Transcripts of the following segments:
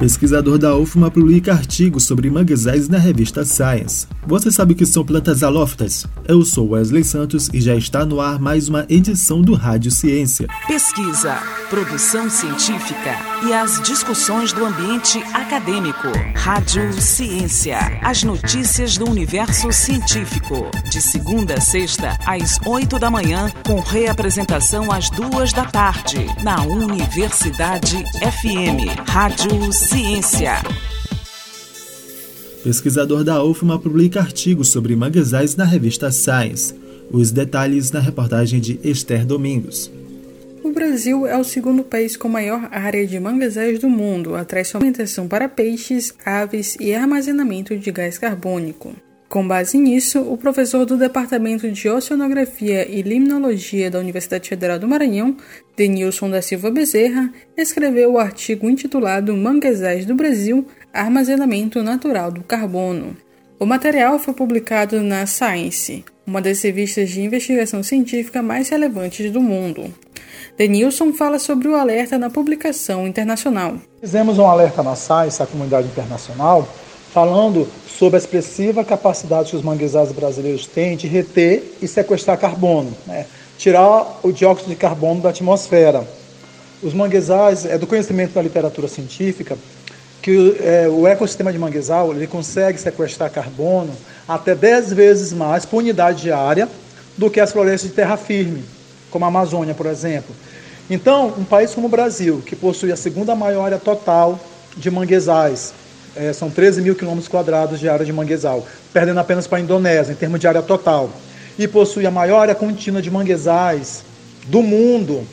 Pesquisador da UFMA publica artigos sobre manguezais na revista Science. Você sabe o que são plantas halófitas? Eu sou Wesley Santos e já está no ar mais uma edição do Rádio Ciência. Pesquisa, produção científica e as discussões do ambiente acadêmico. Rádio Ciência. As notícias do universo científico. De segunda a sexta, às oito da manhã, com reapresentação às duas da tarde, na Universidade FM. Rádio Ciência. Ciência. Pesquisador da UFMA publica artigos sobre manguezais na revista Science. Os detalhes na reportagem de Esther Domingos. O Brasil é o segundo país com maior área de manguezais do mundo, atrás alimentação para peixes, aves e armazenamento de gás carbônico. Com base nisso, o professor do Departamento de Oceanografia e Limnologia da Universidade Federal do Maranhão, Denilson da Silva Bezerra, escreveu o artigo intitulado Manguezais do Brasil Armazenamento Natural do Carbono. O material foi publicado na Science, uma das revistas de investigação científica mais relevantes do mundo. Denilson fala sobre o alerta na publicação internacional. Fizemos um alerta na Science, a comunidade internacional, falando sobre a expressiva capacidade que os manguezais brasileiros têm de reter e sequestrar carbono, né? tirar o dióxido de carbono da atmosfera. Os manguezais, é do conhecimento da literatura científica, que é, o ecossistema de manguezal ele consegue sequestrar carbono até 10 vezes mais por unidade de área do que as florestas de terra firme, como a Amazônia, por exemplo. Então, um país como o Brasil, que possui a segunda maior área total de manguezais, é, são 13 mil quilômetros quadrados de área de manguezal, perdendo apenas para a Indonésia, em termos de área total. E possui a maior área contínua de manguezais do mundo,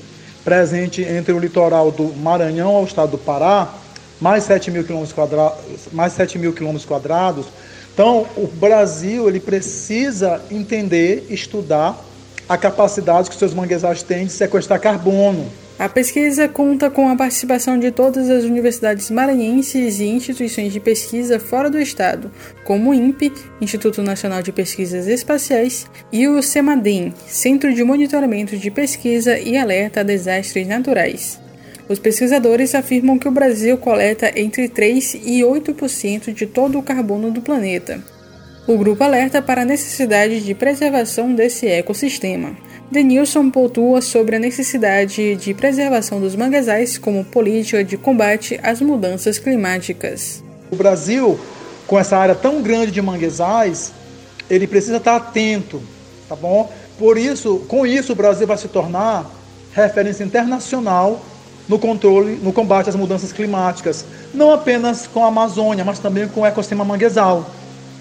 presente entre o litoral do Maranhão ao estado do Pará, mais 7 mil quilômetros quadrados, mais 7 mil quilômetros quadrados. Então, o Brasil ele precisa entender, estudar a capacidade que seus manguezais têm de sequestrar carbono a pesquisa conta com a participação de todas as universidades maranhenses e instituições de pesquisa fora do estado, como o INPE, Instituto Nacional de Pesquisas Espaciais, e o CEMADEM, Centro de Monitoramento de Pesquisa e Alerta a Desastres Naturais. Os pesquisadores afirmam que o Brasil coleta entre 3 e 8% de todo o carbono do planeta. O grupo alerta para a necessidade de preservação desse ecossistema. Denilson pontua sobre a necessidade de preservação dos manguezais como política de combate às mudanças climáticas. O Brasil, com essa área tão grande de manguezais, ele precisa estar atento, tá bom? Por isso, com isso, o Brasil vai se tornar referência internacional no controle, no combate às mudanças climáticas, não apenas com a Amazônia, mas também com o ecossistema manguezal.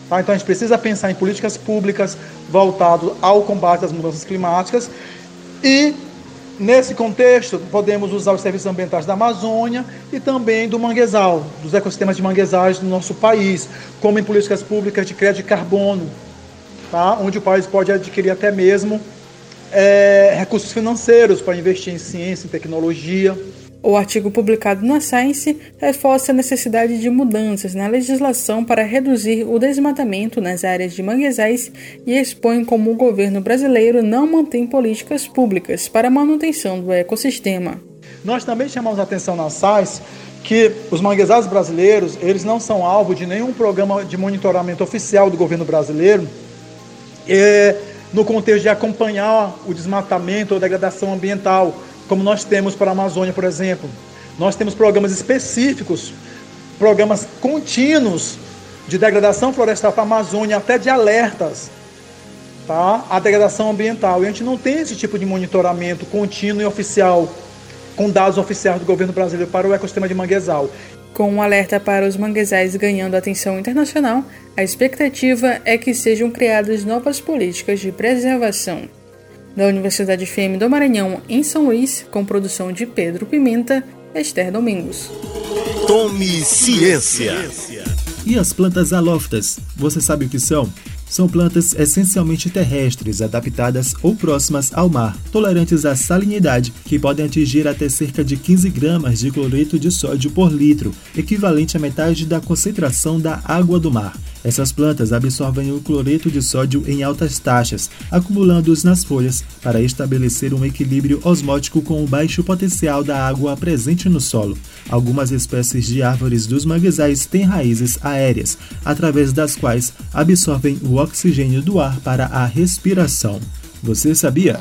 Tá? Então a gente precisa pensar em políticas públicas voltadas ao combate às mudanças climáticas e Nesse contexto, podemos usar os serviços ambientais da Amazônia e também do manguezal, dos ecossistemas de manguezais do nosso país, como em políticas públicas de crédito de carbono, tá? onde o país pode adquirir até mesmo é, recursos financeiros para investir em ciência, em tecnologia. O artigo publicado na Science reforça a necessidade de mudanças na legislação para reduzir o desmatamento nas áreas de manguezais e expõe como o governo brasileiro não mantém políticas públicas para a manutenção do ecossistema. Nós também chamamos a atenção na Science que os manguezais brasileiros eles não são alvo de nenhum programa de monitoramento oficial do governo brasileiro é, no contexto de acompanhar o desmatamento ou degradação ambiental como nós temos para a Amazônia, por exemplo. Nós temos programas específicos, programas contínuos de degradação florestal para a Amazônia, até de alertas tá? a degradação ambiental. E a gente não tem esse tipo de monitoramento contínuo e oficial, com dados oficiais do governo brasileiro para o ecossistema de manguezal. Com um alerta para os manguezais ganhando atenção internacional, a expectativa é que sejam criadas novas políticas de preservação da Universidade FM do Maranhão, em São Luís, com produção de Pedro Pimenta, Esther Domingos. Tome ciência! E as plantas alófitas, você sabe o que são? São plantas essencialmente terrestres, adaptadas ou próximas ao mar, tolerantes à salinidade, que podem atingir até cerca de 15 gramas de cloreto de sódio por litro, equivalente à metade da concentração da água do mar. Essas plantas absorvem o cloreto de sódio em altas taxas, acumulando-os nas folhas para estabelecer um equilíbrio osmótico com o baixo potencial da água presente no solo. Algumas espécies de árvores dos manguezais têm raízes aéreas, através das quais absorvem o oxigênio do ar para a respiração. Você sabia?